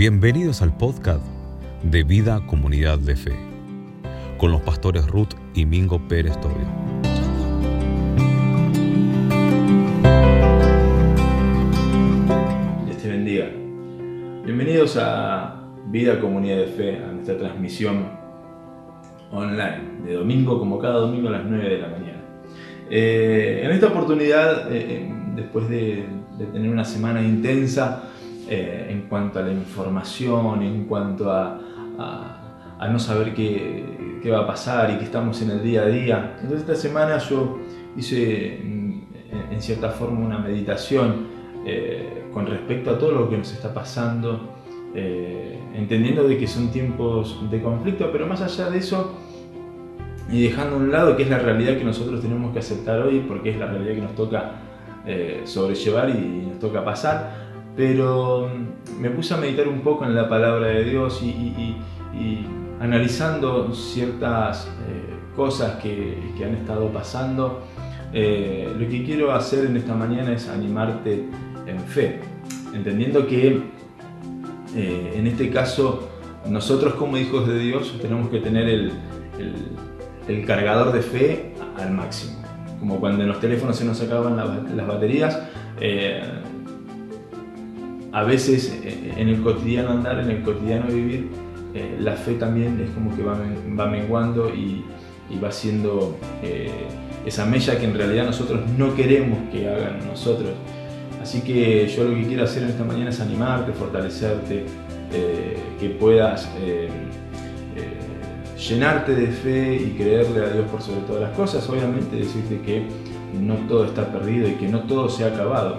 Bienvenidos al podcast de Vida Comunidad de Fe, con los pastores Ruth y Mingo Pérez Tobio. Dios te bendiga. Bienvenidos a Vida Comunidad de Fe, a nuestra transmisión online, de domingo, como cada domingo a las 9 de la mañana. Eh, en esta oportunidad, eh, eh, después de, de tener una semana intensa, eh, en cuanto a la información, en cuanto a, no saber qué, va a pasar y que estamos en el día a día. Entonces esta semana yo hice en, en cierta forma una meditación eh, con respecto a todo lo que nos está pasando, eh, entendiendo de que son tiempos de conflicto, pero más allá de eso, y dejando a un lado que es la realidad que nosotros tenemos que aceptar hoy, porque es la realidad que nos toca eh, sobrellevar y nos toca pasar, pero mm, me puse a meditar un poco en la palabra de Dios y, analizando ciertas eh, cosas que, han estado pasando. Eh, lo que quiero hacer en esta mañana es animarte en fe, entendiendo que eh, en este caso nosotros como hijos de Dios tenemos que tener el, cargador de fe al máximo. Como cuando en los teléfonos se nos acaban la, las baterías, eh, a veces eh, en el cotidiano andar, en el cotidiano vivir, eh, la fe también es como que va, menguando y, va siendo eh, esa mella que en realidad nosotros no queremos que hagan nosotros. Así que yo lo que quiero hacer en esta mañana es animarte, fortalecerte, eh, que puedas eh, llenarte de fe y creerle a Dios por sobre todas las cosas. Obviamente decirte que no todo está perdido y que no todo se ha acabado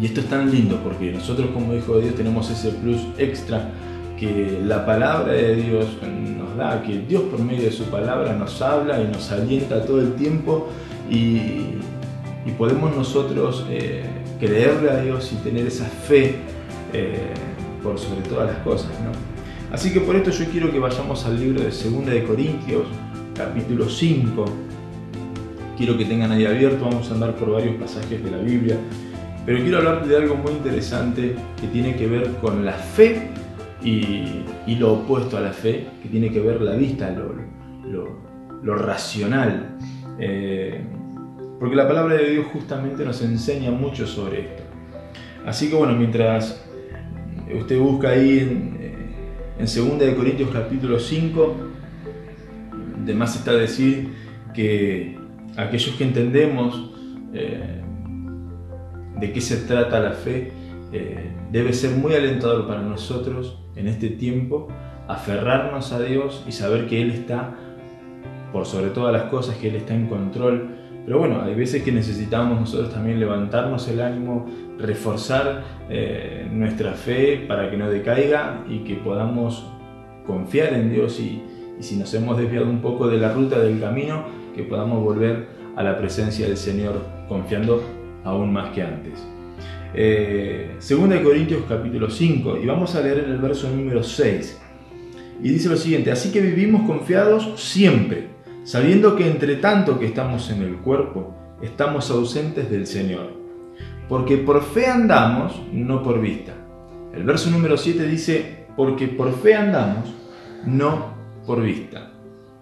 y esto es tan lindo porque nosotros como hijos de Dios tenemos ese plus extra que la palabra de Dios nos da, que Dios por medio de su palabra nos habla y nos alienta todo el tiempo y, podemos nosotros eh, creerle a Dios y tener esa fe eh, por sobre todas las cosas. ¿no? Así que por esto yo quiero que vayamos al libro de 2 de Corintios, capítulo 5. Quiero que tengan ahí abierto, vamos a andar por varios pasajes de la Biblia. Pero quiero hablarte de algo muy interesante que tiene que ver con la fe y, lo opuesto a la fe, que tiene que ver la vista, lo, racional. Eh, porque la palabra de Dios justamente nos enseña mucho sobre esto. Así que bueno, mientras usted busca ahí en, en 2 de Corintios capítulo 5, de más está decir que aquellos que entendemos eh, de qué se trata la fe, eh, debe ser muy alentador para nosotros en este tiempo aferrarnos a Dios y saber que Él está por sobre todas las cosas, que Él está en control. Pero bueno, hay veces que necesitamos nosotros también levantarnos el ánimo, reforzar eh, nuestra fe para que no decaiga y que podamos confiar en Dios y, y si nos hemos desviado un poco de la ruta del camino, que podamos volver a la presencia del Señor confiando aún más que antes. Eh, 2 Corintios capítulo 5 y vamos a leer en el verso número 6. Y dice lo siguiente, así que vivimos confiados siempre, sabiendo que entre tanto que estamos en el cuerpo, estamos ausentes del Señor. Porque por fe andamos, no por vista. El verso número 7 dice, porque por fe andamos, no por vista.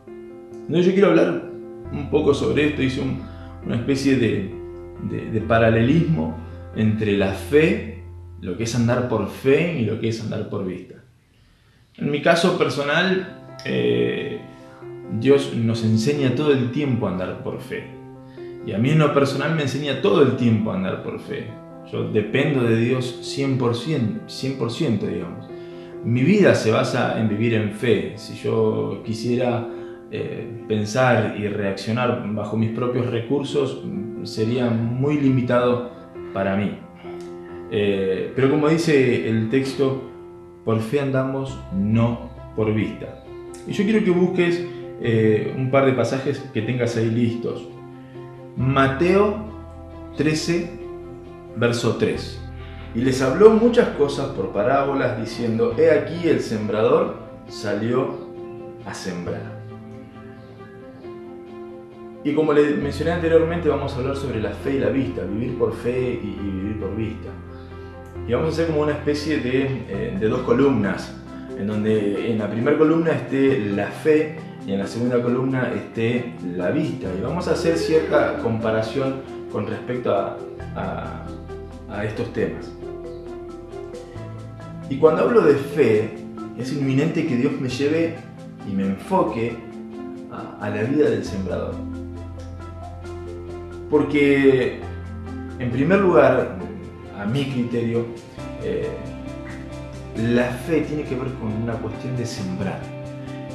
Entonces yo quiero hablar un poco sobre esto, hice un, una especie de, de, paralelismo entre la fe, lo que es andar por fe y lo que es andar por vista. En mi caso personal, eh, Dios nos enseña todo el tiempo a andar por fe. Y a mí en lo personal me enseña todo el tiempo a andar por fe. Yo dependo de Dios 100%, 100% digamos. Mi vida se basa en vivir en fe. Si yo quisiera eh, pensar y reaccionar bajo mis propios recursos, sería muy limitado para mí. Eh, pero como dice el texto, por fe andamos, no por vista. Y yo quiero que busques eh, un par de pasajes que tengas ahí listos. Mateo 13, verso 3. Y les habló muchas cosas por parábolas, diciendo, he aquí el sembrador salió a sembrar. Y como le mencioné anteriormente, vamos a hablar sobre la fe y la vista, vivir por fe y, vivir por vista. y vamos a hacer como una especie de, eh, de dos columnas, en donde en la primera columna esté la fe y en la segunda columna esté la vista. Y vamos a hacer cierta comparación con respecto a, a, estos temas. Y cuando hablo de fe, es inminente que Dios me lleve y me enfoque a la vida del sembrador. Porque, en primer lugar, a mi criterio, eh, la fe tiene que ver con una cuestión de sembrar.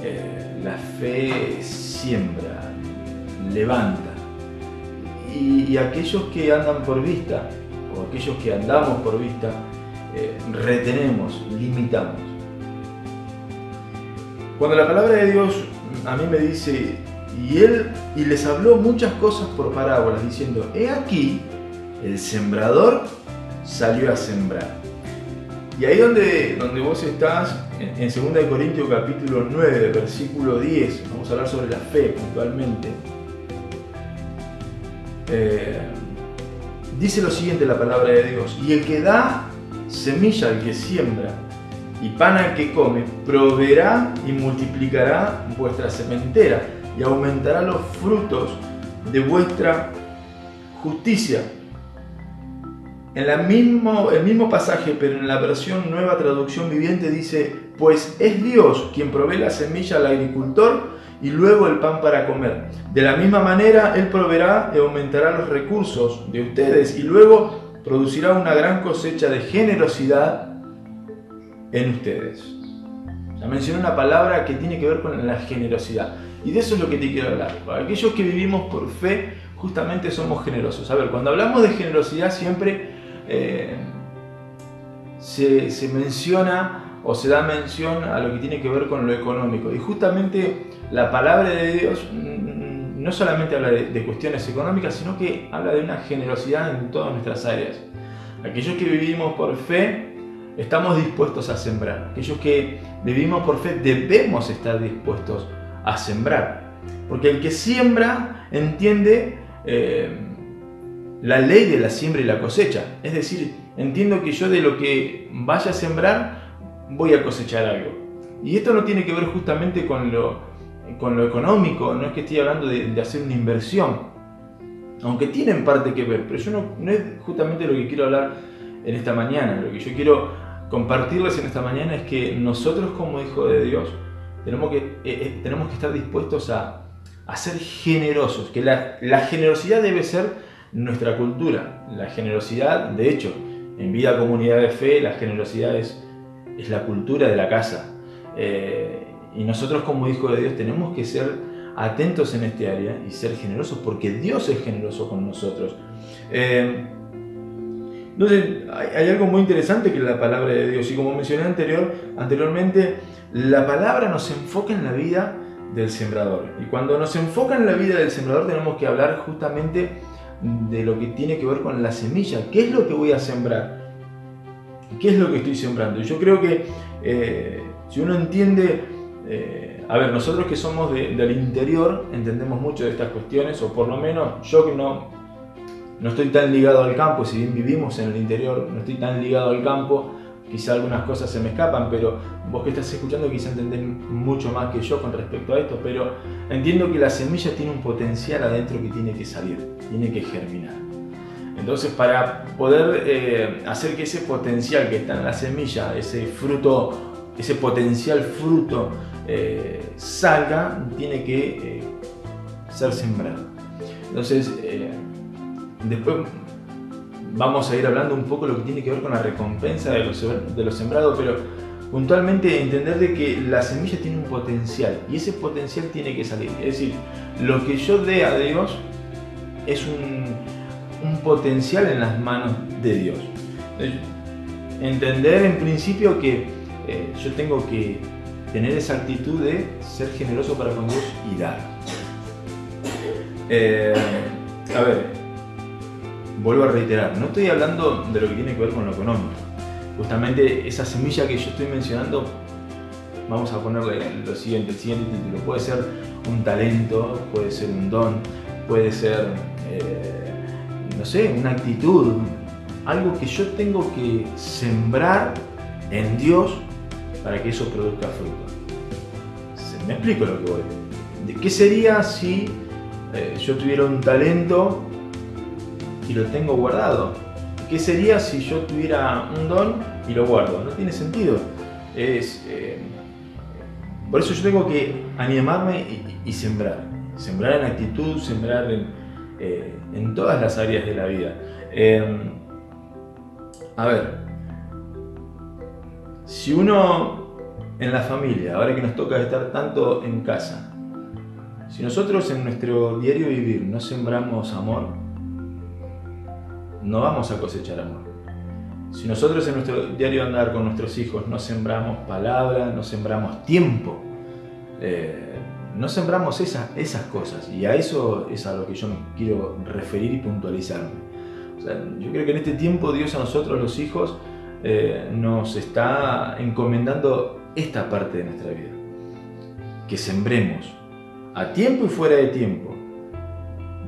Eh, la fe siembra, levanta. Y, aquellos que andan por vista, o aquellos que andamos por vista, eh, retenemos, limitamos. Cuando la palabra de Dios a mí me dice, y él y les habló muchas cosas por parábolas, diciendo, he aquí, el sembrador salió a sembrar. Y ahí donde, donde vos estás, en, 2 Corintios capítulo 9, versículo 10, vamos a hablar sobre la fe puntualmente, eh, dice lo siguiente la palabra de Dios, y el que da semilla al que siembra y pan al que come, proveerá y multiplicará vuestra sementera y aumentará los frutos de vuestra justicia en la mismo, el mismo pasaje, pero en la versión nueva traducción viviente dice, pues es Dios quien provee la semilla al agricultor y luego el pan para comer. De la misma manera, Él proveerá y aumentará los recursos de ustedes y luego producirá una gran cosecha de generosidad en ustedes. Ya mencioné una palabra que tiene que ver con la generosidad. Y de eso es lo que te quiero hablar. Aquellos que vivimos por fe, justamente somos generosos. A ver, cuando hablamos de generosidad siempre eh, se, menciona o se da mención a lo que tiene que ver con lo económico. Y justamente la palabra de Dios no solamente habla de, cuestiones económicas, sino que habla de una generosidad en todas nuestras áreas. Aquellos que vivimos por fe, estamos dispuestos a sembrar. Aquellos que vivimos por fe, debemos estar dispuestos a sembrar. Porque el que siembra entiende eh, la ley de la siembra y la cosecha. Es decir, entiendo que yo de lo que vaya a sembrar voy a cosechar algo. Y esto no tiene que ver justamente con lo, con lo económico, no es que estoy hablando de, hacer una inversión, aunque tienen parte que ver, pero yo no, no es justamente lo que quiero hablar en esta mañana. Lo que yo quiero compartirles en esta mañana es que nosotros como hijos de Dios tenemos que, eh, eh, tenemos que estar dispuestos a, ser generosos, que la, generosidad debe ser nuestra cultura. La generosidad, de hecho, en vida comunidad de fe, la generosidad es, la cultura de la casa. Eh, y nosotros como hijos de Dios tenemos que ser atentos en este área y ser generosos porque Dios es generoso con nosotros. Entonces, hay, algo muy interesante que es la palabra de Dios. Y como mencioné anterior, anteriormente, la palabra nos enfoca en la vida del sembrador. Y cuando nos enfoca en la vida del sembrador tenemos que hablar justamente de lo que tiene que ver con la semilla. ¿Qué es lo que voy a sembrar? ¿Qué es lo que estoy sembrando? Yo creo que eh, si uno entiende, eh, a ver, nosotros que somos del interior entendemos mucho de estas cuestiones, o por lo menos yo que no, no estoy tan ligado al campo, si bien vivimos en el interior, no estoy tan ligado al campo, quizá algunas cosas se me escapan, pero vos que estás escuchando quizá entendés mucho más que yo con respecto a esto, pero entiendo que la semilla tiene un potencial adentro que tiene que salir, tiene que germinar. Entonces para poder eh, hacer que ese potencial que está en la semilla, ese fruto, ese potencial fruto eh, salga, tiene que eh, ser sembrado. Entonces, después vamos a ir hablando un poco lo que tiene que ver con la recompensa de los, sembrados, pero puntualmente entender de que la semilla tiene un potencial y ese potencial tiene que salir. Es decir, lo que yo dé a Dios es un, potencial en las manos de Dios. Entender en principio que eh, yo tengo que tener esa actitud de ser generoso para con Dios y dar. Eh, a ver, vuelvo a reiterar, no estoy hablando de lo que tiene que ver con lo económico. Justamente esa semilla que yo estoy mencionando, vamos a ponerle lo siguiente, el siguiente título. Puede ser un talento, puede ser un don, puede ser, eh, no sé, una actitud, algo que yo tengo que sembrar en Dios para que eso produzca fruto. ¿Me explico lo que voy? ¿Qué sería si eh, yo tuviera un talento y lo tengo guardado? ¿Qué sería si yo tuviera un don y lo guardo? No tiene sentido. Es, eh, por eso yo tengo que animarme y, sembrar. Sembrar en actitud, sembrar en, eh, en todas las áreas de la vida. Em, a ver, si uno en la familia, ahora que nos toca estar tanto en casa, si nosotros en nuestro diario vivir no sembramos amor, no vamos a cosechar amor. Si nosotros en nuestro diario andar con nuestros hijos no sembramos palabra, no sembramos tiempo, eh, no sembramos esas, esas cosas, y a eso es a lo que yo me quiero referir y puntualizarme. yo creo que en este tiempo Dios a nosotros los hijos eh, nos está encomendando esta parte de nuestra vida, que sembremos a tiempo y fuera de tiempo.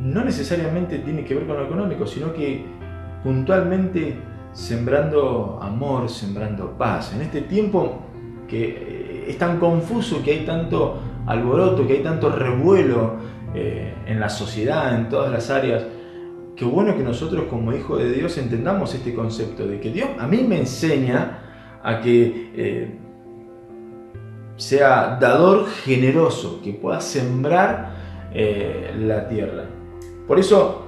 No necesariamente tiene que ver con lo económico, sino que puntualmente sembrando amor, sembrando paz. En este tiempo que eh, es tan confuso, que hay tanto alboroto, que hay tanto revuelo eh, en la sociedad, en todas las áreas, qué bueno que nosotros como hijos de Dios entendamos este concepto de que Dios a mí me enseña a que eh, sea dador generoso, que pueda sembrar la tierra. Por eso,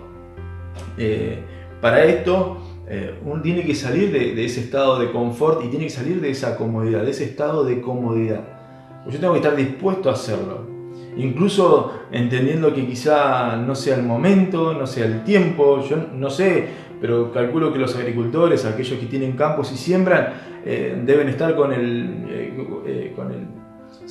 para esto, eh, uno tiene que salir de, ese estado de confort y tiene que salir de esa comodidad, de ese estado de comodidad. Yo tengo que estar dispuesto a hacerlo. Incluso entendiendo que quizá no sea el momento, no sea el tiempo, yo no sé, pero calculo que los agricultores, aquellos que tienen campos y siembran, eh, deben estar con el, eh, con el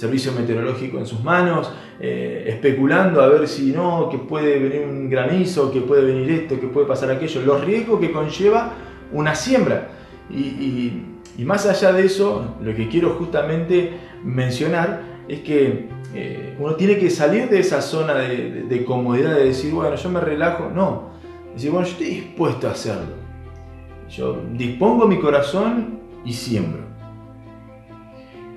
servicio meteorológico en sus manos, especulando a ver si no, que puede venir un granizo, que puede venir esto, que puede pasar aquello, los riesgos que conlleva una siembra. Y, más allá de eso, lo que quiero justamente mencionar es que eh, uno tiene que salir de esa zona de, comodidad, de decir, bueno, yo me relajo. No, decir, bueno, yo estoy dispuesto a hacerlo. Yo dispongo mi corazón y siembro.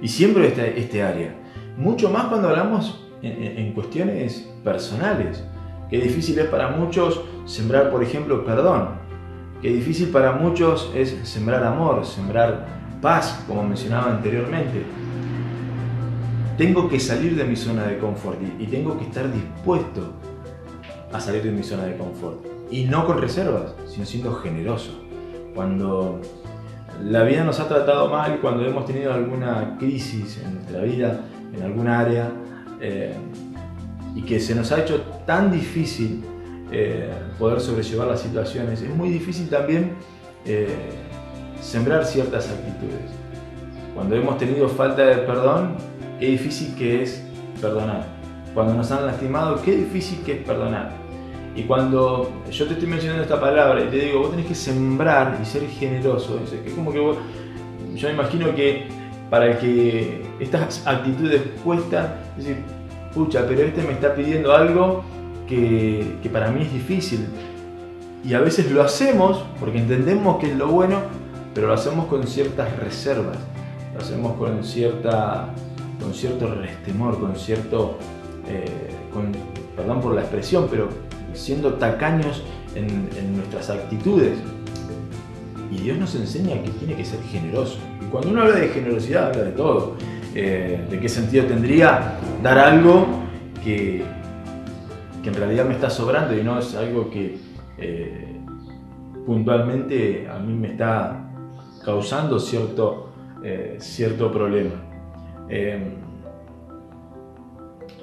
Y siembro este, este área. Mucho más cuando hablamos en, cuestiones personales. Que difícil es para muchos sembrar, por ejemplo, perdón que difícil para muchos es sembrar amor, sembrar paz, como mencionaba anteriormente. Tengo que salir de mi zona de confort y tengo que estar dispuesto a salir de mi zona de confort. Y no con reservas, sino siendo generoso. Cuando la vida nos ha tratado mal, cuando hemos tenido alguna crisis en nuestra vida, en alguna área, eh, y que se nos ha hecho tan difícil eh, poder sobrellevar las situaciones. Es muy difícil también eh, sembrar ciertas actitudes. Cuando hemos tenido falta de perdón, qué difícil que es perdonar. Cuando nos han lastimado, qué difícil que es perdonar. Y cuando yo te estoy mencionando esta palabra y te digo, vos tenés que sembrar y ser generoso, es como que yo me imagino que para el que estas actitudes cuestan, decir, pucha, pero este me está pidiendo algo que, para mí es difícil. Y a veces lo hacemos porque entendemos que es lo bueno, pero lo hacemos con ciertas reservas, lo hacemos con, cierta, con cierto restemor, con cierto, eh, perdón por la expresión, pero siendo tacaños en, nuestras actitudes. Y Dios nos enseña que tiene que ser generoso. Y cuando uno habla de generosidad, habla de todo. Eh, ¿De qué sentido tendría dar algo que, que en realidad me está sobrando y no es algo que eh, puntualmente a mí me está causando cierto, eh, cierto problema.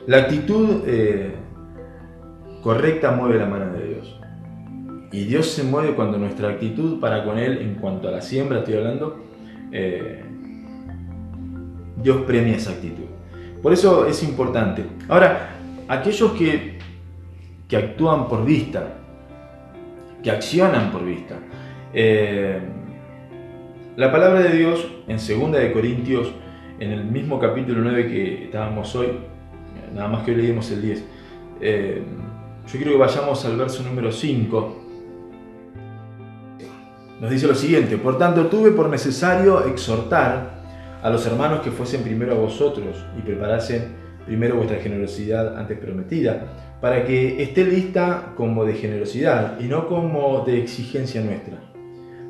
La actitud correcta mueve la mano de Dios. Y Dios se mueve cuando nuestra actitud para con Él, en cuanto a la siembra estoy hablando, Dios premia esa actitud. Por eso es importante. Ahora, aquellos que que actúan por vista, que accionan por vista. Eh, la palabra de Dios en 2 de Corintios, en el mismo capítulo 9 que estábamos hoy, nada más que hoy leímos el 10, eh, yo quiero que vayamos al verso número 5. nos dice lo siguiente, por tanto tuve por necesario exhortar a los hermanos que fuesen primero a vosotros y preparasen primero vuestra generosidad antes prometida, para que esté lista como de generosidad y no como de exigencia nuestra.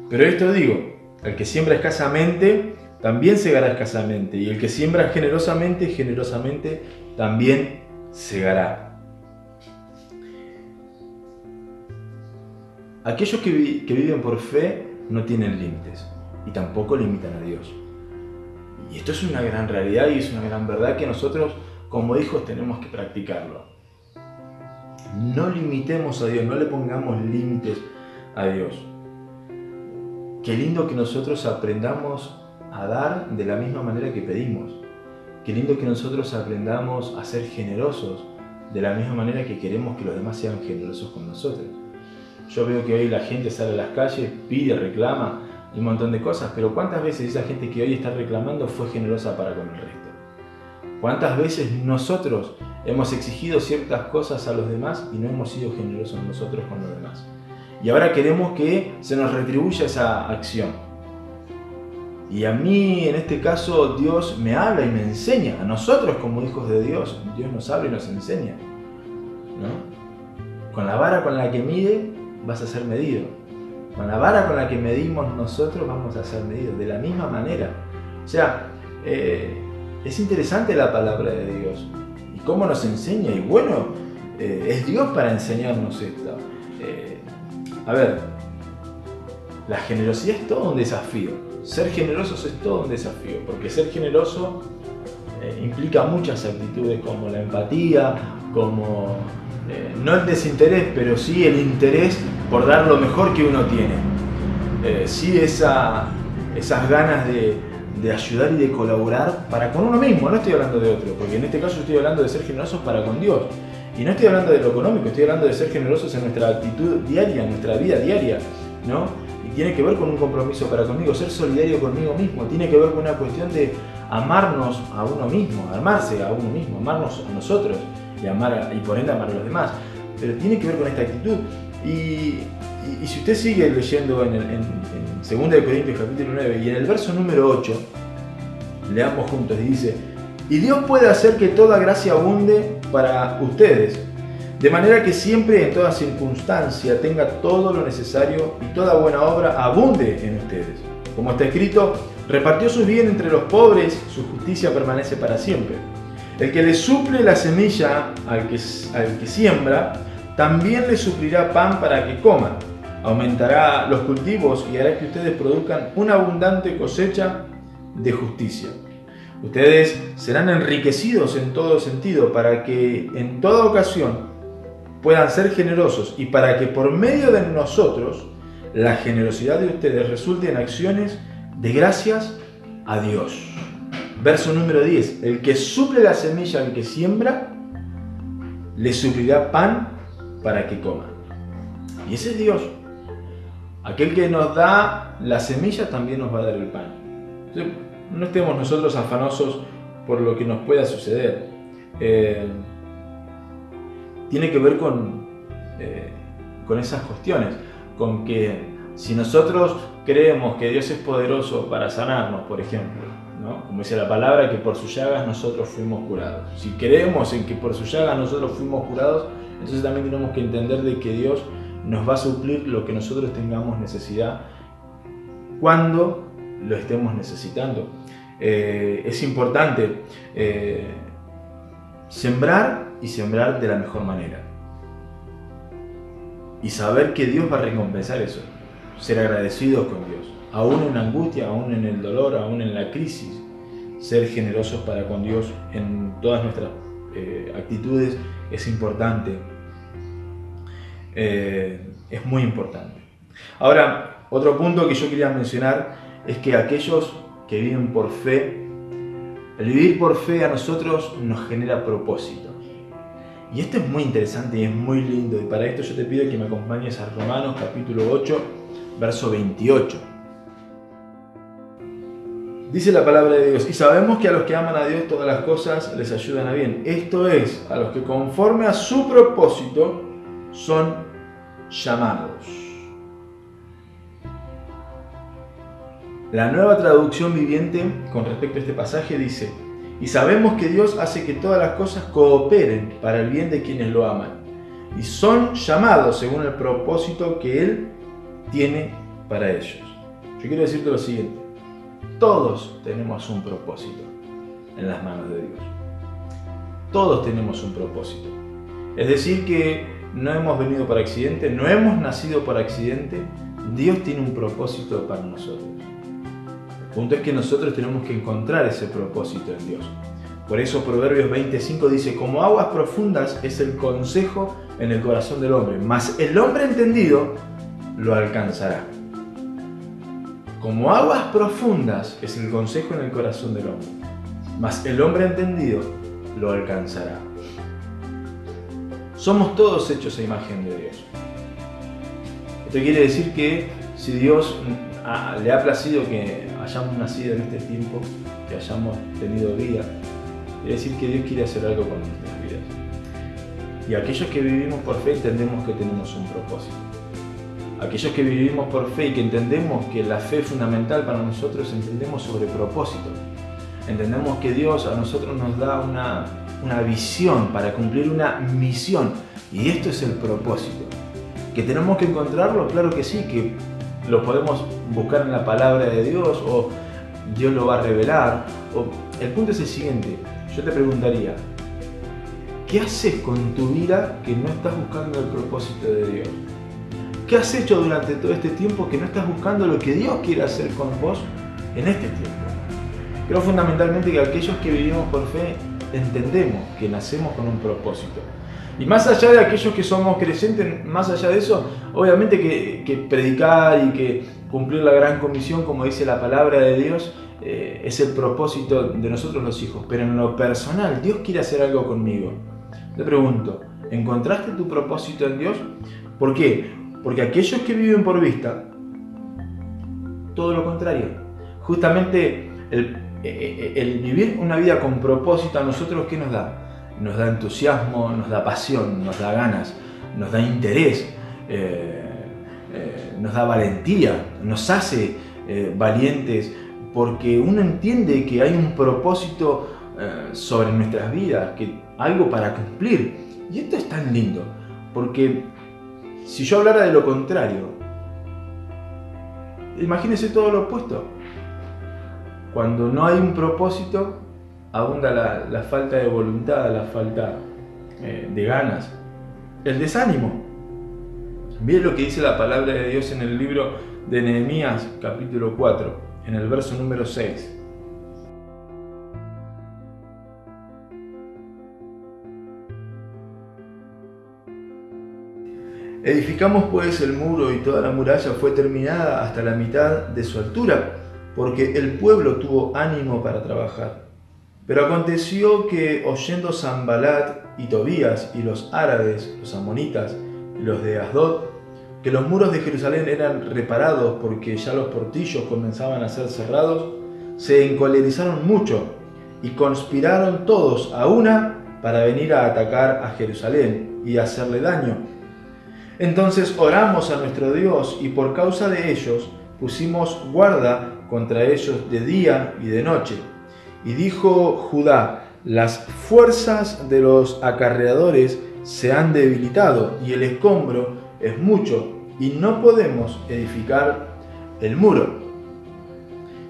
Pero esto digo, el que siembra escasamente, también segará escasamente, y el que siembra generosamente, generosamente, también segará. Aquellos que, viven por fe no tienen límites y tampoco limitan a Dios. Y esto es una gran realidad y es una gran verdad que nosotros como hijos tenemos que practicarlo. No limitemos a Dios, no le pongamos límites a Dios. Qué lindo que nosotros aprendamos a dar de la misma manera que pedimos. Qué lindo que nosotros aprendamos a ser generosos de la misma manera que queremos que los demás sean generosos con nosotros. Yo veo que hoy la gente sale a las calles, pide, reclama un montón de cosas, pero ¿cuántas veces esa gente que hoy está reclamando fue generosa para con el resto? ¿Cuántas veces nosotros hemos exigido ciertas cosas a los demás y no hemos sido generosos nosotros con los demás? Y ahora queremos que se nos retribuya esa acción. Y a mí, en este caso, Dios me habla y me enseña. A nosotros como hijos de Dios, Dios nos habla y nos enseña. Con la vara con la que mide, vas a ser medido. Con la vara con la que medimos nosotros vamos a ser medidos, de la misma manera. O sea, eh, es interesante la palabra de Dios y cómo nos enseña. Y bueno, eh, es Dios para enseñarnos esto. Eh, a ver, la generosidad es todo un desafío. Ser generosos es todo un desafío, porque ser generoso implica muchas actitudes como la empatía, como eh, no el desinterés, pero sí el interés por dar lo mejor que uno tiene. Eh, sí esa, esas ganas de, ayudar y de colaborar para con uno mismo, no estoy hablando de otro, porque en este caso estoy hablando de ser generosos para con Dios. Y no estoy hablando de lo económico, estoy hablando de ser generosos en nuestra actitud diaria, en nuestra vida diaria, ¿no? Y tiene que ver con un compromiso para conmigo, ser solidario conmigo mismo, tiene que ver con una cuestión de amarnos a uno mismo, amarse a uno mismo, amarnos a nosotros y, amar y por ende amar a los demás. Pero tiene que ver con esta actitud. Y, si usted sigue leyendo en, en, 2 de Corintios capítulo 9 y en el verso número 8, leamos juntos y dice, y Dios puede hacer que toda gracia abunde para ustedes, de manera que siempre en toda circunstancia tenga todo lo necesario y toda buena obra abunde en ustedes. Como está escrito, repartió su bien entre los pobres, su justicia permanece para siempre. El que le suple la semilla al que, al que siembra, también le suplirá pan para que coma. Aumentará los cultivos y hará que ustedes produzcan una abundante cosecha de justicia. Ustedes serán enriquecidos en todo sentido para que en toda ocasión puedan ser generosos y para que por medio de nosotros la generosidad de ustedes resulte en acciones de gracias a Dios. Verso número 10. El que suple la semilla al que siembra, le suplirá pan para que coma. Y ese es Dios. Aquel que nos da la semilla también nos va a dar el pan. no estemos nosotros afanosos por lo que nos pueda suceder. Eh, tiene que ver con, eh, con esas cuestiones, con que si nosotros creemos que Dios es poderoso para sanarnos, por ejemplo, como dice la palabra, que por sus llagas nosotros fuimos curados. Si creemos en que por sus llagas nosotros fuimos curados, entonces también tenemos que entender de que Dios nos va a suplir lo que nosotros tengamos necesidad cuando lo estemos necesitando. Eh, es importante eh, sembrar y sembrar de la mejor manera. Y saber que Dios va a recompensar eso. Ser agradecidos con Dios aún en la angustia, aún en el dolor, aún en la crisis, ser generosos para con Dios en todas nuestras eh, actitudes es importante. Eh, es muy importante. Ahora, otro punto que yo quería mencionar es que aquellos que viven por fe, el vivir por fe a nosotros nos genera propósito. Y esto es muy interesante y es muy lindo. Y para esto yo te pido que me acompañes a Romanos capítulo 8, verso 28. Dice la palabra de Dios, y sabemos que a los que aman a Dios todas las cosas les ayudan a bien. Esto es, a los que conforme a su propósito son llamados. La nueva traducción viviente con respecto a este pasaje dice, y sabemos que Dios hace que todas las cosas cooperen para el bien de quienes lo aman, y son llamados según el propósito que Él tiene para ellos. Yo quiero decirte lo siguiente, todos tenemos un propósito en las manos de Dios. Todos tenemos un propósito. Es decir, que no hemos venido por accidente, no hemos nacido por accidente. Dios tiene un propósito para nosotros. El punto es que nosotros tenemos que encontrar ese propósito en Dios. Por eso Proverbios 25 dice, como aguas profundas es el consejo en el corazón del hombre, mas el hombre entendido lo alcanzará. Como aguas profundas es el consejo en el corazón del hombre, mas el hombre entendido lo alcanzará. Somos todos hechos a imagen de Dios. Esto quiere decir que si Dios le ha placido que hayamos nacido en este tiempo, que hayamos tenido vida, quiere decir que Dios quiere hacer algo con nuestras vidas. Y aquellos que vivimos por fe entendemos que tenemos un propósito. Aquellos que vivimos por fe y que entendemos que la fe es fundamental para nosotros, entendemos sobre propósito. Entendemos que Dios a nosotros nos da una, una visión para cumplir una misión. Y esto es el propósito. ¿Que tenemos que encontrarlo? Claro que sí, que lo podemos buscar en la palabra de Dios o Dios lo va a revelar. El punto es el siguiente, yo te preguntaría, ¿qué haces con tu vida que no estás buscando el propósito de Dios? ¿Qué has hecho durante todo este tiempo que no estás buscando lo que Dios quiere hacer con vos en este tiempo? Creo fundamentalmente que aquellos que vivimos por fe entendemos que nacemos con un propósito. Y más allá de aquellos que somos creyentes, más allá de eso, obviamente que, predicar y que cumplir la gran comisión, como dice la palabra de Dios, eh, es el propósito de nosotros los hijos. Pero en lo personal, Dios quiere hacer algo conmigo. Te pregunto, ¿encontraste tu propósito en Dios? ¿Por qué? Porque aquellos que viven por vista, todo lo contrario. Justamente el, eh, eh, vivir una vida con propósito a nosotros, ¿qué nos da? Nos da entusiasmo, nos da pasión, nos da ganas, nos da interés, eh, nos da valentía, nos hace valientes, porque uno entiende que hay un propósito sobre nuestras vidas, que algo para cumplir. Y esto es tan lindo, porque si yo hablara de lo contrario, imagínese todo lo opuesto. Cuando no hay un propósito, abunda la, falta de voluntad, la falta eh, de ganas, el desánimo. Miren lo que dice la palabra de Dios en el libro de Nehemías capítulo 4, en el verso número 6. Edificamos pues el muro y toda la muralla fue terminada hasta la mitad de su altura, porque el pueblo tuvo ánimo para trabajar. Pero aconteció que oyendo Zambalat y Tobías y los árabes, los amonitas y los de Asdod, que los muros de Jerusalén eran reparados porque ya los portillos comenzaban a ser cerrados, se encolerizaron mucho y conspiraron todos a una para venir a atacar a Jerusalén y hacerle daño entonces oramos a nuestro Dios y por causa de ellos pusimos guarda contra ellos de día y de noche. Y dijo Judá, las fuerzas de los acarreadores se han debilitado y el escombro es mucho y no podemos edificar el muro.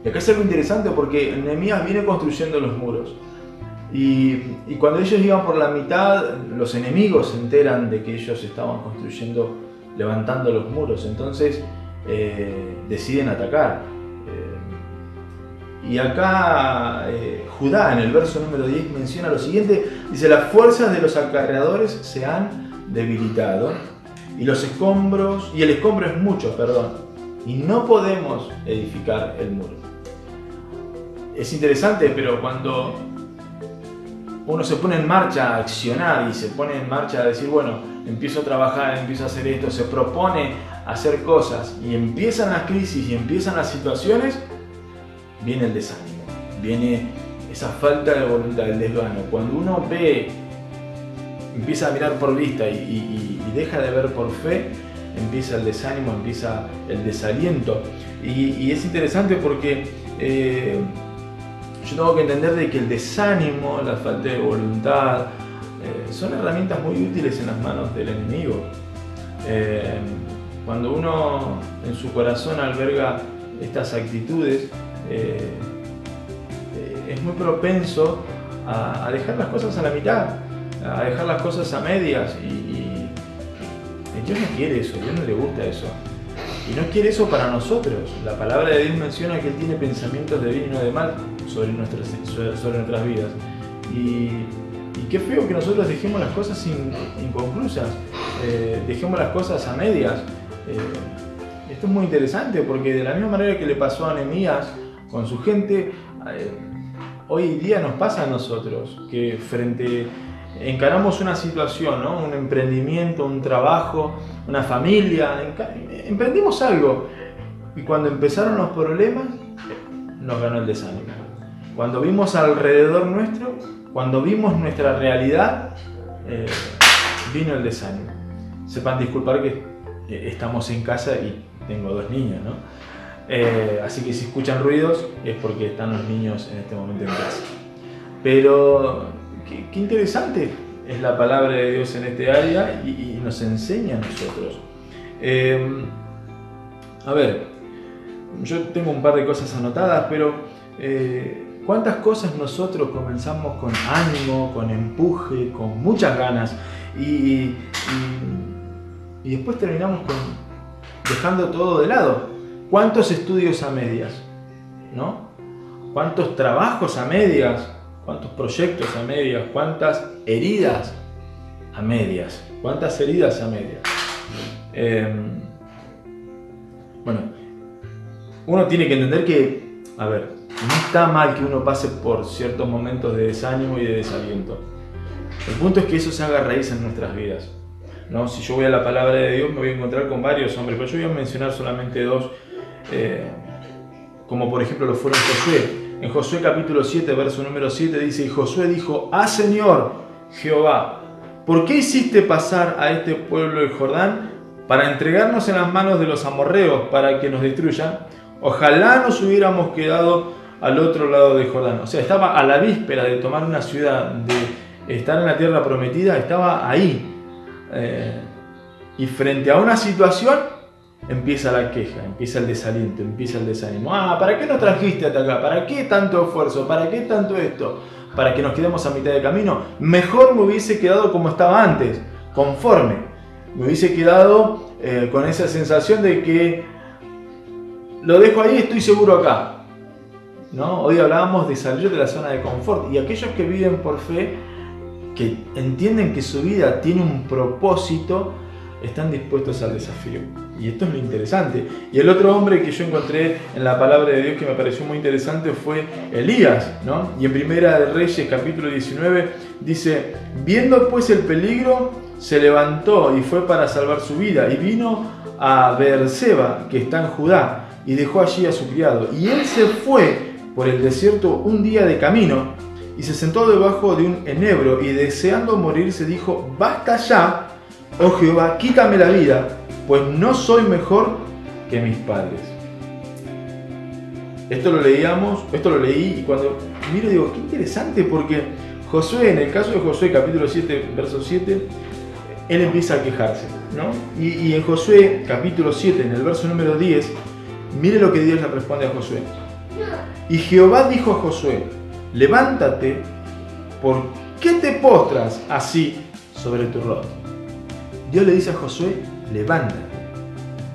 Y acá es algo interesante porque Nehemías viene construyendo los muros. Y, cuando ellos iban por la mitad, los enemigos se enteran de que ellos estaban construyendo, levantando los muros. Entonces eh, deciden atacar. Eh, y acá eh, Judá, en el verso número 10, menciona lo siguiente. Dice, las fuerzas de los acarreadores se han debilitado. Y los escombros, y el escombro es mucho, perdón. Y no podemos edificar el muro. Es interesante, pero cuando uno se pone en marcha a accionar y se pone en marcha a decir, bueno, empiezo a trabajar, empiezo a hacer esto, se propone hacer cosas y empiezan las crisis y empiezan las situaciones, viene el desánimo, viene esa falta de voluntad, el desgano. Cuando uno ve, empieza a mirar por vista y, deja de ver por fe, empieza el desánimo, empieza el desaliento. Y, es interesante porque eh, yo tengo que entender de que el desánimo, la falta de voluntad, eh, son herramientas muy útiles en las manos del enemigo. Eh, cuando uno en su corazón alberga estas actitudes, es muy propenso a, dejar las cosas a la mitad, a dejar las cosas a medias. Y, y Dios no quiere eso, Dios no le gusta eso. Y no quiere eso para nosotros. La palabra de Dios menciona que Él tiene pensamientos de bien y no de mal sobre nuestras, sobre nuestras vidas. Y, qué feo que nosotros dejemos las cosas inconclusas, eh, dejemos las cosas a medias. Eh, esto es muy interesante porque de la misma manera que le pasó a Nehemías con su gente, eh, hoy día nos pasa a nosotros que frente encaramos una situación, un emprendimiento, un trabajo, una familia, emprendimos algo y cuando empezaron los problemas nos ganó el desánimo. Cuando vimos alrededor nuestro, cuando vimos nuestra realidad, eh, vino el desánimo. Sepan disculpar que eh, estamos en casa y tengo dos niños, ¿no? Eh, así que si escuchan ruidos es porque están los niños en este momento en casa. Pero qué, interesante es la palabra de Dios en este área y, nos enseña a nosotros. Em, a ver, yo tengo un par de cosas anotadas, pero eh, ¿cuántas cosas nosotros comenzamos con ánimo, con empuje, con muchas ganas y, y después terminamos con, dejando todo de lado? ¿Cuántos estudios a medias? ¿No? ¿Cuántos trabajos a medias? ¿Cuántos proyectos a medias? ¿Cuántas heridas a medias? ¿Cuántas heridas a medias? Em, bueno, uno tiene que entender que, a ver, no está mal que uno pase por ciertos momentos de desánimo y de desaliento. El punto es que eso se haga raíz en nuestras vidas. ¿no? Si yo voy a la palabra de Dios me voy a encontrar con varios hombres, pero yo voy a mencionar solamente dos eh, como por ejemplo lo fueron Josué. En Josué capítulo 7, verso número 7 dice, y Josué dijo, ah Señor Jehová, ¿por qué hiciste pasar a este pueblo el Jordán para entregarnos en las manos de los amorreos para que nos destruyan? Ojalá nos hubiéramos quedado al otro lado del Jordán. O sea, estaba a la víspera de tomar una ciudad, de estar en la tierra prometida, estaba ahí. Eh, y frente a una situación empieza la queja, empieza el desaliento, empieza el desánimo. Ah, ¿para qué nos trajiste hasta acá? ¿Para qué tanto esfuerzo? ¿Para qué tanto esto? ¿Para que nos quedemos a mitad de camino? Mejor me hubiese quedado como estaba antes, conforme. Me hubiese quedado eh, con esa sensación de que lo dejo ahí, estoy seguro acá. ¿No? Hoy hablábamos de salir de la zona de confort y aquellos que viven por fe, que entienden que su vida tiene un propósito, están dispuestos al desafío. Y esto es lo interesante. Y el otro hombre que yo encontré en la palabra de Dios que me pareció muy interesante fue Elías, ¿no? Y en Primera de Reyes, capítulo 19, dice, viendo pues el peligro, se levantó y fue para salvar su vida. Y vino a Beerseba, que está en Judá, y dejó allí a su criado. Y él se fue por el desierto un día de camino, y se sentó debajo de un enebro, y deseando morir se dijo, basta ya, oh Jehová, quítame la vida pues no soy mejor que mis padres. Esto lo leíamos, esto lo leí y cuando miro digo, qué interesante porque Josué, en el caso de Josué capítulo 7, verso 7, él empieza a quejarse, ¿no? Y, en Josué capítulo 7, en el verso número 10, mire lo que Dios le responde a Josué. Y Jehová dijo a Josué, levántate, ¿por qué te postras así sobre tu rostro? Dios le dice a Josué, levántate.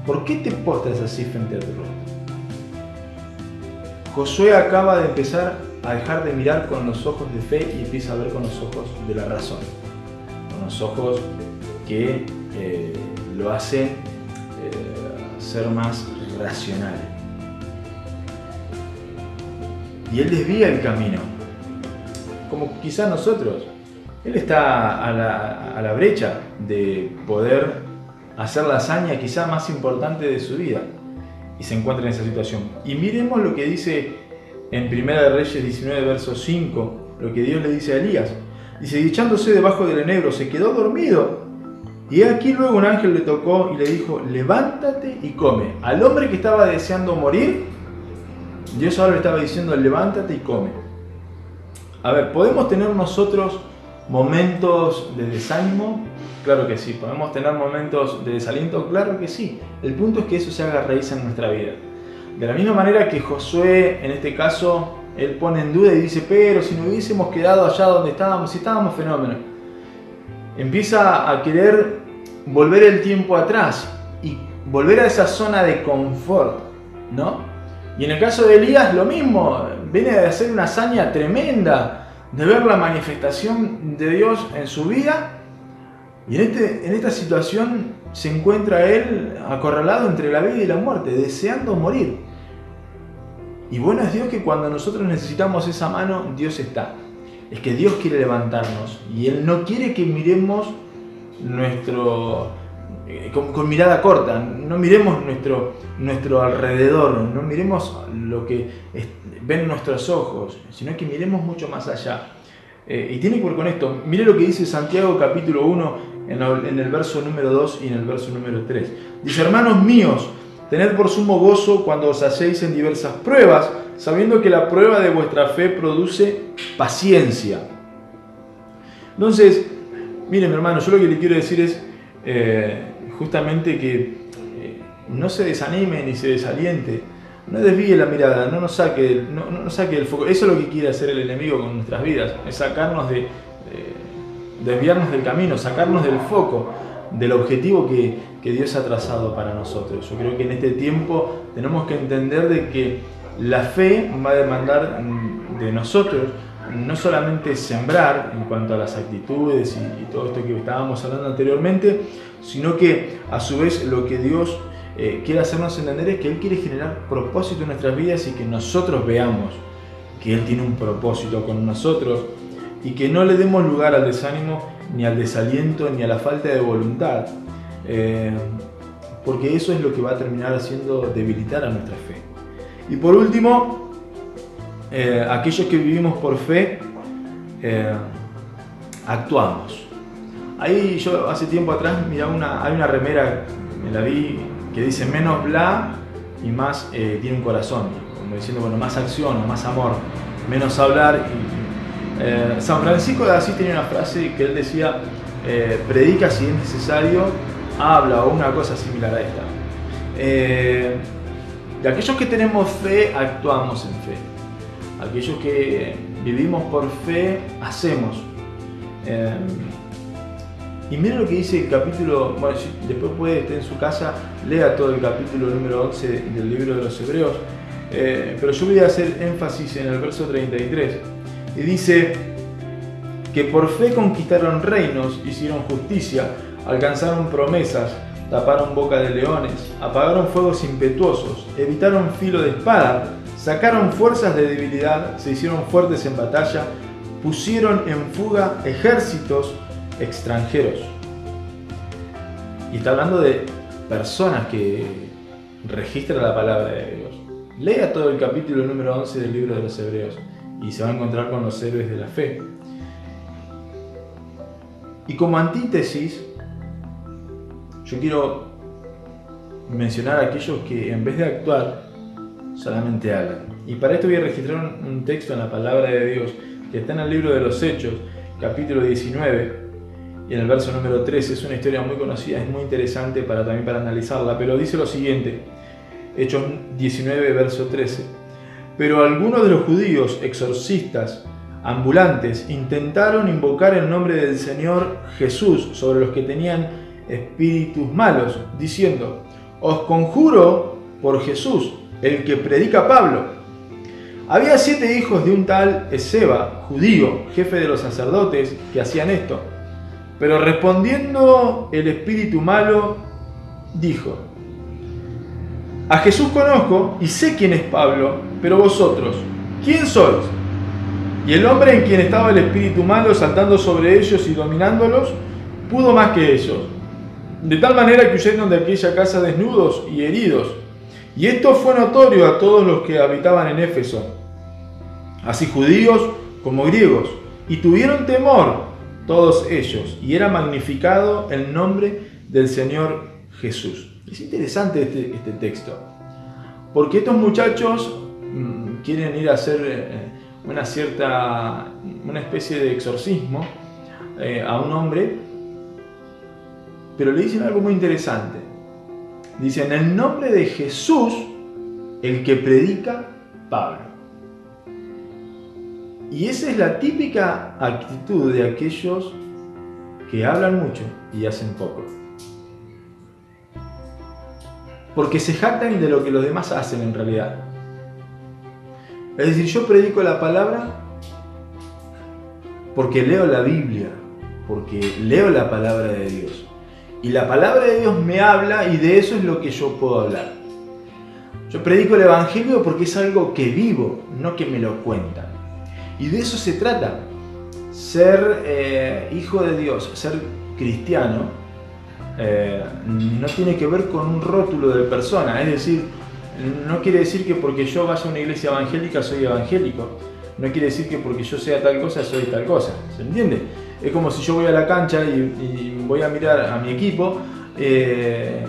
¿Por qué te postras así frente a tu rostro? Josué acaba de empezar a dejar de mirar con los ojos de fe y empieza a ver con los ojos de la razón, con los ojos que eh, lo hacen eh, ser más racional. Y él desvía el camino, como quizás nosotros. Él está a la, brecha de poder hacer la hazaña quizá más importante de su vida y se encuentra en esa situación. Y miremos lo que dice en Primera Reyes 19, verso 5, lo que Dios le dice a Elías. Dice, echándose debajo del enebro, se quedó dormido Y aquí luego un ángel le tocó y le dijo, levántate y come. Al hombre que estaba deseando morir, Dios ahora le estaba diciendo, levántate y come. A ver, ¿podemos tener nosotros momentos de desánimo? Claro que sí. ¿Podemos tener momentos de desaliento? Claro que sí. El punto es que eso se haga raíz en nuestra vida. De la misma manera que Josué, en este caso, él pone en duda y dice, pero si no hubiésemos quedado allá donde estábamos, si estábamos fenómenos empieza a querer volver el tiempo atrás y volver a esa zona de confort, ¿no? Y en el caso de Elías lo mismo, viene de hacer una hazaña tremenda, de ver la manifestación de Dios en su vida, y en, este, en esta situación se encuentra él acorralado entre la vida y la muerte, deseando morir. Y bueno es Dios que cuando nosotros necesitamos esa mano, Dios está es que Dios quiere levantarnos y Él no quiere que miremos nuestro, eh, con, mirada corta, no miremos nuestro, nuestro alrededor, no miremos lo que ven nuestros ojos, sino que miremos mucho más allá. Eh, y tiene que ver con esto, mire lo que dice Santiago capítulo 1 en, el verso número 2 y en el verso número 3. Dice, hermanos míos, tened por sumo gozo cuando os hacéis en diversas pruebas, sabiendo que la prueba de vuestra fe produce paciencia. Entonces, miren hermano, yo lo que le quiero decir es eh, justamente que eh, no se desanime ni se desaliente, no desvíe la mirada, no nos saque, no, no saque el foco. Eso es lo que quiere hacer el enemigo con nuestras vidas, es sacarnos de, desviarnos del camino, sacarnos del foco, del objetivo que, que Dios ha trazado para nosotros. Yo creo que en este tiempo tenemos que entender de que la fe va a demandar de nosotros no solamente sembrar en cuanto a las actitudes y, todo esto que estábamos hablando anteriormente, sino que a su vez lo que Dios eh, quiere hacernos entender es que Él quiere generar propósito en nuestras vidas y que nosotros veamos que Él tiene un propósito con nosotros y que no le demos lugar al desánimo, ni al desaliento, ni a la falta de voluntad, eh, porque eso es lo que va a terminar haciendo debilitar a nuestra fe. Y por último, eh, aquellos que vivimos por fe, eh, actuamos. Ahí yo hace tiempo atrás miraba una, hay una remera, me la vi, que dice menos bla y más eh, tiene un corazón, como diciendo, bueno, más acción, más amor, menos hablar. San Francisco de Asís tenía una frase que él decía, predica si es necesario, habla o una cosa similar a esta. De aquellos que tenemos fe, actuamos en fe. Aquellos que vivimos por fe, hacemos. Em, y miren lo que dice el capítulo, bueno, después puede estar en su casa, lea todo el capítulo número 11 del libro de los Hebreos, eh, pero yo voy a hacer énfasis en el verso 33. Y dice que por fe conquistaron reinos, hicieron justicia, alcanzaron promesas, taparon boca de leones, apagaron fuegos impetuosos, evitaron filo de espada, sacaron fuerzas de debilidad, se hicieron fuertes en batalla, pusieron en fuga ejércitos extranjeros. Y está hablando de personas que registran la palabra de Dios. Lea todo el capítulo número 11 del libro de los Hebreos y se va a encontrar con los héroes de la fe. Y como antítesis, yo quiero mencionar a aquellos que en vez de actuar, solamente hablan. Y para esto voy a registrar un texto en la palabra de Dios que está en el libro de los Hechos, capítulo 19, y en el verso número 13. Es una historia muy conocida, es muy interesante para, también para analizarla, pero dice lo siguiente, Hechos 19, verso 13. Pero algunos de los judíos exorcistas, ambulantes, intentaron invocar el nombre del Señor Jesús sobre los que tenían espíritus malos, diciendo, os conjuro por Jesús, el que predica Pablo. Había siete hijos de un tal Ezeba, judío, jefe de los sacerdotes, que hacían esto. Pero respondiendo el espíritu malo, dijo, a Jesús conozco y sé quién es Pablo, pero vosotros, ¿quién sois? Y el hombre en quien estaba el espíritu malo saltando sobre ellos y dominándolos, pudo más que ellos de tal manera que huyeron de aquella casa desnudos y heridos. Y esto fue notorio a todos los que habitaban en Éfeso, así judíos como griegos, y tuvieron temor todos ellos, y era magnificado el nombre del Señor Jesús. Es interesante este, este texto, porque estos muchachos mm, quieren ir a hacer eh, una cierta, una especie de exorcismo eh, a un hombre, pero le dicen algo muy interesante. Dicen, en el nombre de Jesús, el que predica Pablo. Y esa es la típica actitud de aquellos que hablan mucho y hacen poco. Porque se jactan de lo que los demás hacen en realidad. Es decir, yo predico la palabra porque leo la Biblia, porque leo la palabra de Dios. Y la palabra de Dios me habla y de eso es lo que yo puedo hablar. Yo predico el Evangelio porque es algo que vivo, no que me lo cuentan. Y de eso se trata. Ser eh, hijo de Dios, ser cristiano, eh, no tiene que ver con un rótulo de persona. Es decir, no quiere decir que porque yo vaya a una iglesia evangélica soy evangélico. No quiere decir que porque yo sea tal cosa soy tal cosa. ¿Se entiende? Es como si yo voy a la cancha y, voy a mirar a mi equipo eh,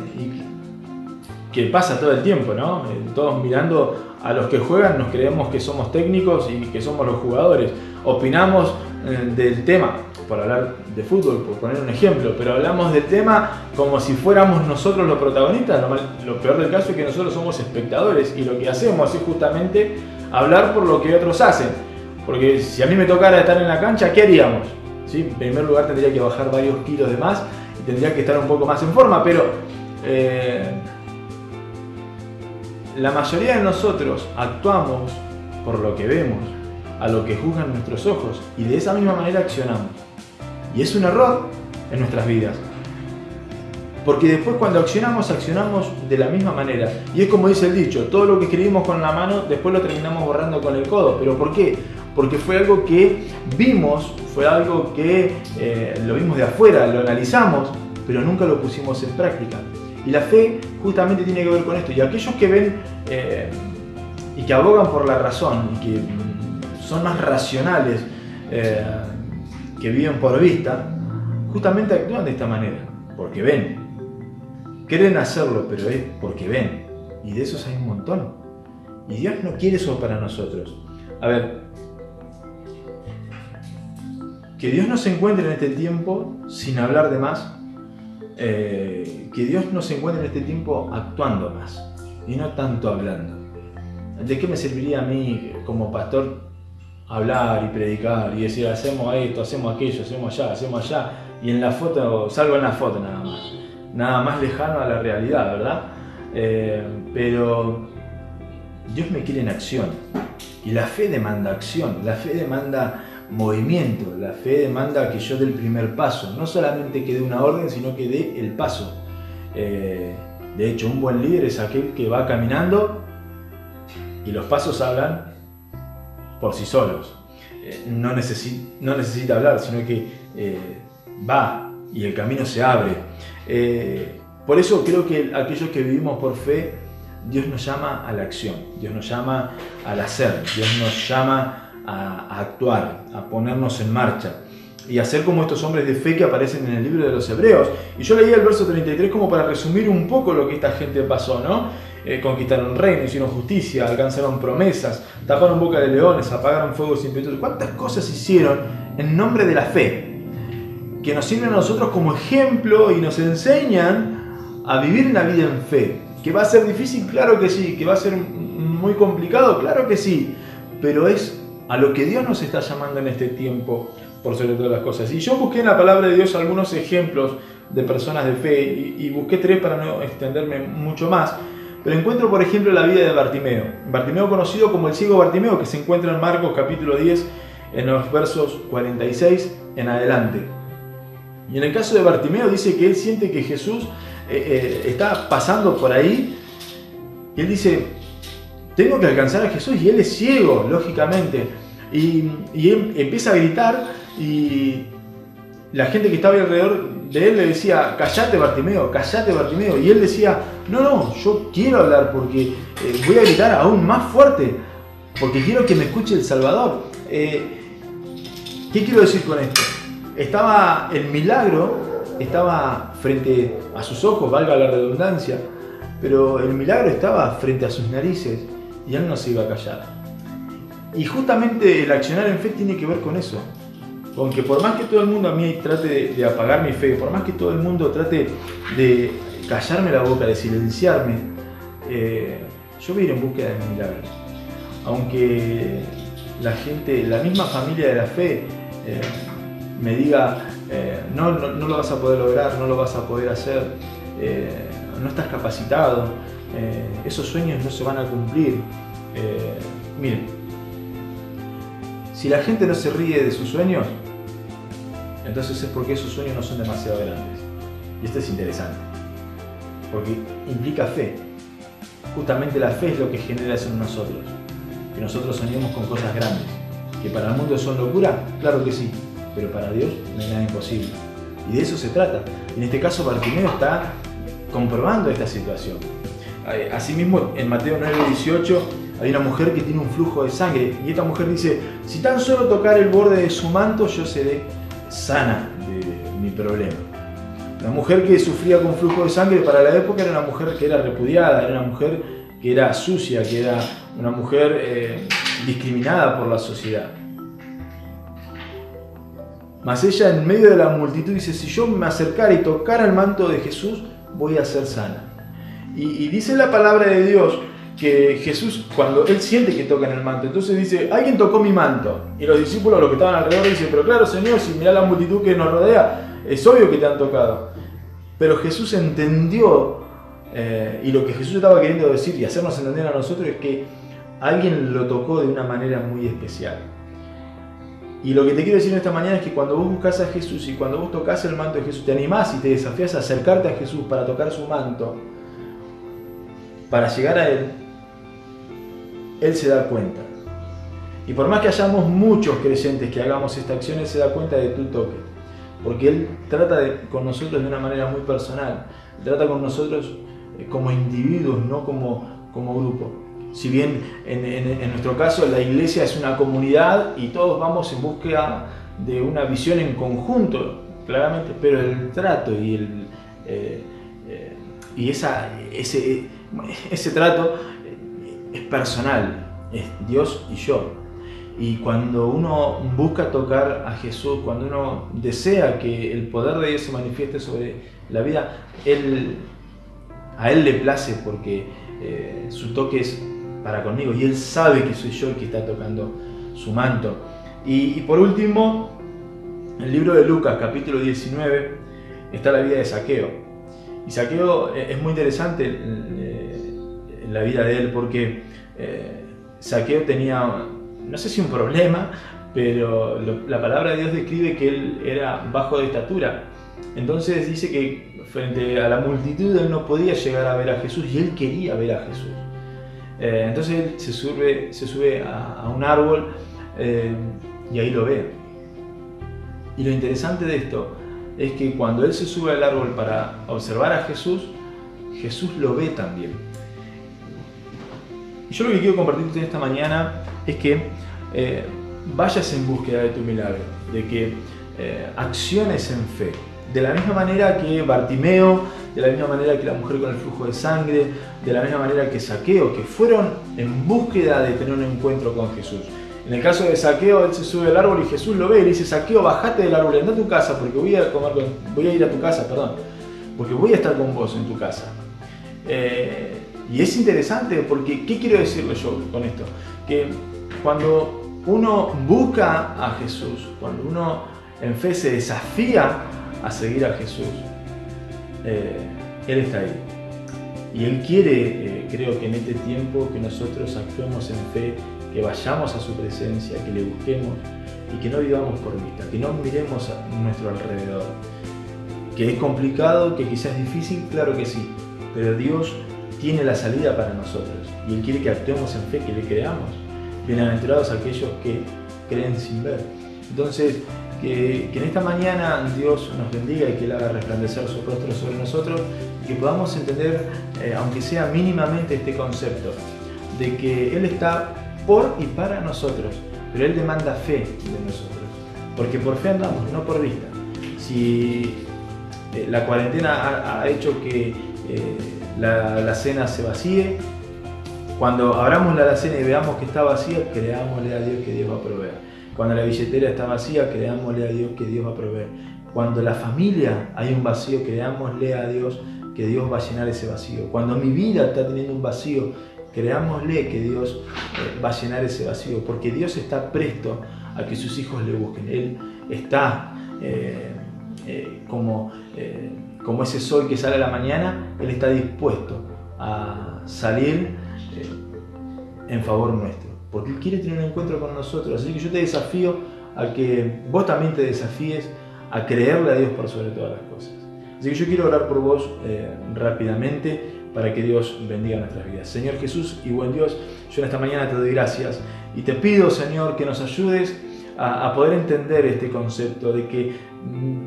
que pasa todo el tiempo, ¿no? Eh, todos mirando a los que juegan nos creemos que somos técnicos y que somos los jugadores. Opinamos eh, del tema, por hablar de fútbol, por poner un ejemplo, pero hablamos del tema como si fuéramos nosotros los protagonistas. Lo, peor del caso es que nosotros somos espectadores y lo que hacemos es justamente hablar por lo que otros hacen. Porque si a mí me tocara estar en la cancha, ¿qué haríamos? En primer lugar tendría que bajar varios kilos de más y tendría que estar un poco más en forma, pero eh, la mayoría de nosotros actuamos por lo que vemos, a lo que juzgan nuestros ojos y de esa misma manera accionamos. Y es un error en nuestras vidas. Porque después cuando accionamos, accionamos de la misma manera. Y es como dice el dicho, todo lo que escribimos con la mano, después lo terminamos borrando con el codo. ¿Pero por qué? Porque fue algo que vimos, fue algo que eh, lo vimos de afuera, lo analizamos, pero nunca lo pusimos en práctica. Y la fe justamente tiene que ver con esto. Y aquellos que ven eh, y que abogan por la razón y que son más racionales, eh, que viven por vista, justamente actúan de esta manera, porque ven. Quieren hacerlo, pero es porque ven. Y de esos hay un montón. Y Dios no quiere eso para nosotros. A ver, que Dios nos encuentre en este tiempo sin hablar de más, eh, que Dios nos encuentre en este tiempo actuando más y no tanto hablando. ¿De qué me serviría a mí como pastor hablar y predicar y decir hacemos esto, hacemos aquello, hacemos allá, hacemos allá y en la foto, salgo en la foto nada más, nada más lejano a la realidad, ¿verdad? Eh, pero Dios me quiere en acción y la fe demanda acción, la fe demanda movimiento, la fe demanda que yo dé el primer paso, no solamente que dé una orden, sino que dé el paso. Eh, de hecho, un buen líder es aquel que va caminando y los pasos hablan por sí solos. Eh, no, necesita, no, necesita hablar, sino que eh, va y el camino se abre. por eso creo que aquellos que vivimos por fe, Dios nos llama a la acción, Dios nos llama al hacer, Dios nos llama a, actuar, a ponernos en marcha y a ser como estos hombres de fe que aparecen en el libro de los Hebreos. Y yo leía el verso 33 como para resumir un poco lo que esta gente pasó, ¿no? Eh, conquistaron reino, hicieron justicia, alcanzaron promesas, taparon boca de leones, apagaron fuegos impetuosos. ¿Cuántas cosas hicieron en nombre de la fe? Que nos sirven a nosotros como ejemplo y nos enseñan a vivir una vida en fe. ¿Que va a ser difícil? Claro que sí. ¿Que va a ser muy complicado? Claro que sí. Pero es a lo que Dios nos está llamando en este tiempo por sobre todas las cosas. Y yo busqué en la palabra de Dios algunos ejemplos de personas de fe y, busqué tres para no extenderme mucho más. Pero encuentro, por ejemplo, la vida de Bartimeo. Bartimeo conocido como el ciego Bartimeo, que se encuentra en Marcos capítulo 10, en los versos 46 en adelante. Y en el caso de Bartimeo dice que él siente que Jesús eh, eh, está pasando por ahí. Y él dice, tengo que alcanzar a Jesús y él es ciego, lógicamente. Y, él empieza a gritar y la gente que estaba alrededor de él le decía, callate Bartimeo, callate Bartimeo. Y él decía, no, no, yo quiero hablar porque eh, voy a gritar aún más fuerte, porque quiero que me escuche el Salvador. Eh, ¿Qué quiero decir con esto? estaba el milagro, estaba frente a sus ojos, valga la redundancia, pero el milagro estaba frente a sus narices y él no se iba a callar. Y justamente el accionar en fe tiene que ver con eso. Con que por más que todo el mundo a mí trate de, apagar mi fe, por más que todo el mundo trate de callarme la boca, de silenciarme, eh, yo voy a ir en búsqueda de milagro. Aunque la gente, la misma familia de la fe, eh, me diga, eh, no, no, lo vas a poder lograr, no lo vas a poder hacer, no estás capacitado, esos sueños no se van a cumplir. miren, si la gente no se ríe de sus sueños, entonces es porque esos sueños no son demasiado grandes. Y esto es interesante, porque implica fe. Justamente la fe es lo que genera eso en nosotros que nosotros soñemos con cosas grandes. ¿Que para el mundo son locura? Claro que sí, pero para Dios no hay nada imposible. Y de eso se trata. En este caso Bartimeo está comprobando esta situación. Asimismo, en Mateo 9, 18 hay una mujer que tiene un flujo de sangre y esta mujer dice, si tan solo tocar el borde de su manto yo seré sana de mi problema. La mujer que sufría con flujo de sangre para la época era una mujer que era repudiada, era una mujer que era sucia, que era una mujer eh, discriminada por la sociedad. Mas ella en medio de la multitud dice, si yo me acercara y tocara el manto de Jesús, voy a ser sana. Y, dice la palabra de Dios que Jesús, cuando él siente que toca en el manto, entonces dice, alguien tocó mi manto. Y los discípulos, los que estaban alrededor, dicen, pero claro Señor, si mira la multitud que nos rodea, es obvio que te han tocado. Pero Jesús entendió, eh, y lo que Jesús estaba queriendo decir y hacernos entender a nosotros es que alguien lo tocó de una manera muy especial. Y lo que te quiero decir esta mañana es que cuando vos buscas a Jesús y cuando vos tocas el manto de Jesús, te animás y te desafías a acercarte a Jesús para tocar su manto, para llegar a Él, Él se da cuenta. Y por más que hayamos muchos creyentes que hagamos esta acción, Él se da cuenta de tu toque. Porque Él trata con nosotros de una manera muy personal. Trata con nosotros eh, como individuos, no como, como grupo. Si bien en, nuestro caso la iglesia es una comunidad y todos vamos en búsqueda de una visión en conjunto, claramente, pero el trato y, el, eh, eh, y esa, ese, ese trato es personal, es Dios y yo. Y cuando uno busca tocar a Jesús, cuando uno desea que el poder de Dios se manifieste sobre la vida, a Él le place porque eh, su toque es para conmigo y Él sabe que soy yo el que está tocando su manto. Y, por último, el libro de Lucas, capítulo 19, está la vida de Saqueo. Y Saqueo eh, es muy interesante en la vida de él porque eh, Saqueo tenía, no sé si un problema, pero la palabra de Dios describe que él era bajo de estatura. Entonces dice que frente a la multitud él no podía llegar a ver a Jesús y él quería ver a Jesús. Eh, entonces él se sube, se sube a, un árbol eh, y ahí lo ve. Y lo interesante de esto es que cuando él se sube al árbol para observar a Jesús, Jesús lo ve también. Y yo lo que quiero compartirte esta mañana es que eh, vayas en búsqueda de tu milagro, de que acciones en fe, de la misma manera que Bartimeo, de la misma manera que la mujer con el flujo de sangre, de la misma manera que Saqueo, que fueron en búsqueda de tener un encuentro con Jesús. En el caso de Saqueo, él se sube al árbol y Jesús lo ve y le dice, Saqueo, bajate del árbol, anda a tu casa porque voy a, comer voy a ir a tu casa, perdón, porque voy a estar con vos en tu casa. Eh, y es interesante porque, ¿qué quiero decirle yo con esto? Que cuando uno busca a Jesús, cuando uno en fe se desafía a seguir a Jesús, eh, Él está ahí. Y Él quiere, eh, creo que en este tiempo, que nosotros actuemos en fe, que vayamos a su presencia, que le busquemos y que no vivamos por vista, que no miremos a nuestro alrededor. Que es complicado, que quizás es difícil, claro que sí, pero Dios tiene la salida para nosotros y Él quiere que actuemos en fe, que le creamos. Bienaventurados aquellos que creen sin ver. Entonces, que, en esta mañana Dios nos bendiga y que Él haga resplandecer su rostro sobre nosotros y que podamos entender, eh, aunque sea mínimamente, este concepto de que Él está por y para nosotros, pero Él demanda fe de nosotros. porque por fe andamos, no por vista. Si eh, la cuarentena ha, hecho que eh, la, cena se vacíe, cuando abramos la cena y veamos que está vacía, creámosle a Dios que Dios va a proveer. Cuando la billetera está vacía, creámosle a Dios que Dios va a proveer. Cuando la familia hay un vacío, creámosle a Dios que Dios va a llenar ese vacío. Cuando mi vida está teniendo un vacío, creámosle que Dios eh, va a llenar ese vacío, porque Dios está presto a que sus hijos le busquen. Él está eh, eh, como, como ese sol que sale a la mañana, Él está dispuesto a salir en favor nuestro, porque Él quiere tener un encuentro con nosotros. Así que yo te desafío a que vos también te desafíes a creerle a Dios por sobre todas las cosas. Así que yo quiero orar por vos rápidamente para que Dios bendiga nuestras vidas. Señor Jesús y buen Dios, yo en esta mañana te doy gracias y te pido, Señor, que nos ayudes a, poder entender este concepto de que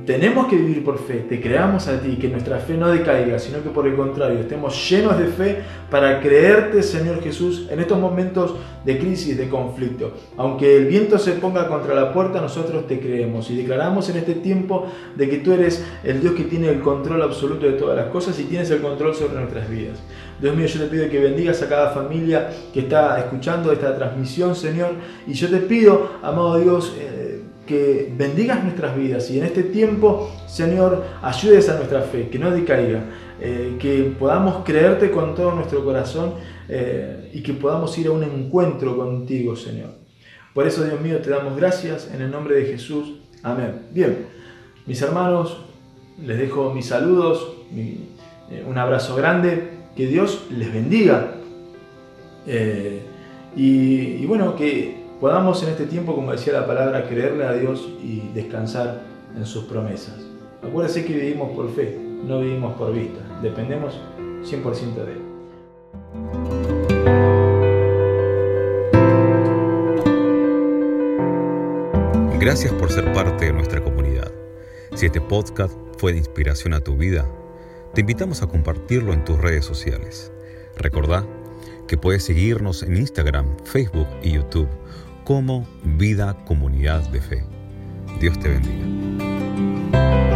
tenemos que vivir por fe, te creamos a ti, que nuestra fe no decaiga, sino que por el contrario, estemos llenos de fe para creerte, Señor Jesús, en estos momentos de crisis, de conflicto. Aunque el viento se ponga contra la puerta, nosotros te creemos y declaramos en este tiempo de que tú eres el Dios que tiene el control absoluto de todas las cosas y tienes el control sobre nuestras vidas. Dios mío, yo te pido que bendigas a cada familia que está escuchando esta transmisión, Señor, y yo te pido, amado Dios, eh, que bendigas nuestras vidas y en este tiempo, Señor, ayudes a nuestra fe, que no decaiga, eh, que podamos creerte con todo nuestro corazón eh, y que podamos ir a un encuentro contigo, Señor. Por eso, Dios mío, te damos gracias en el nombre de Jesús. Amén. Bien, mis hermanos, les dejo mis saludos, eh, un abrazo grande, que Dios les bendiga. y bueno, que podamos en este tiempo, como decía la palabra, creerle a Dios y descansar en sus promesas. Acuérdense que vivimos por fe, no vivimos por vista, dependemos 100% de Él. Gracias por ser parte de nuestra comunidad. Si este podcast fue de inspiración a tu vida, te invitamos a compartirlo en tus redes sociales. Recordá que puedes seguirnos en Instagram, Facebook y YouTube como Vida Comunidad de Fe. Dios te bendiga.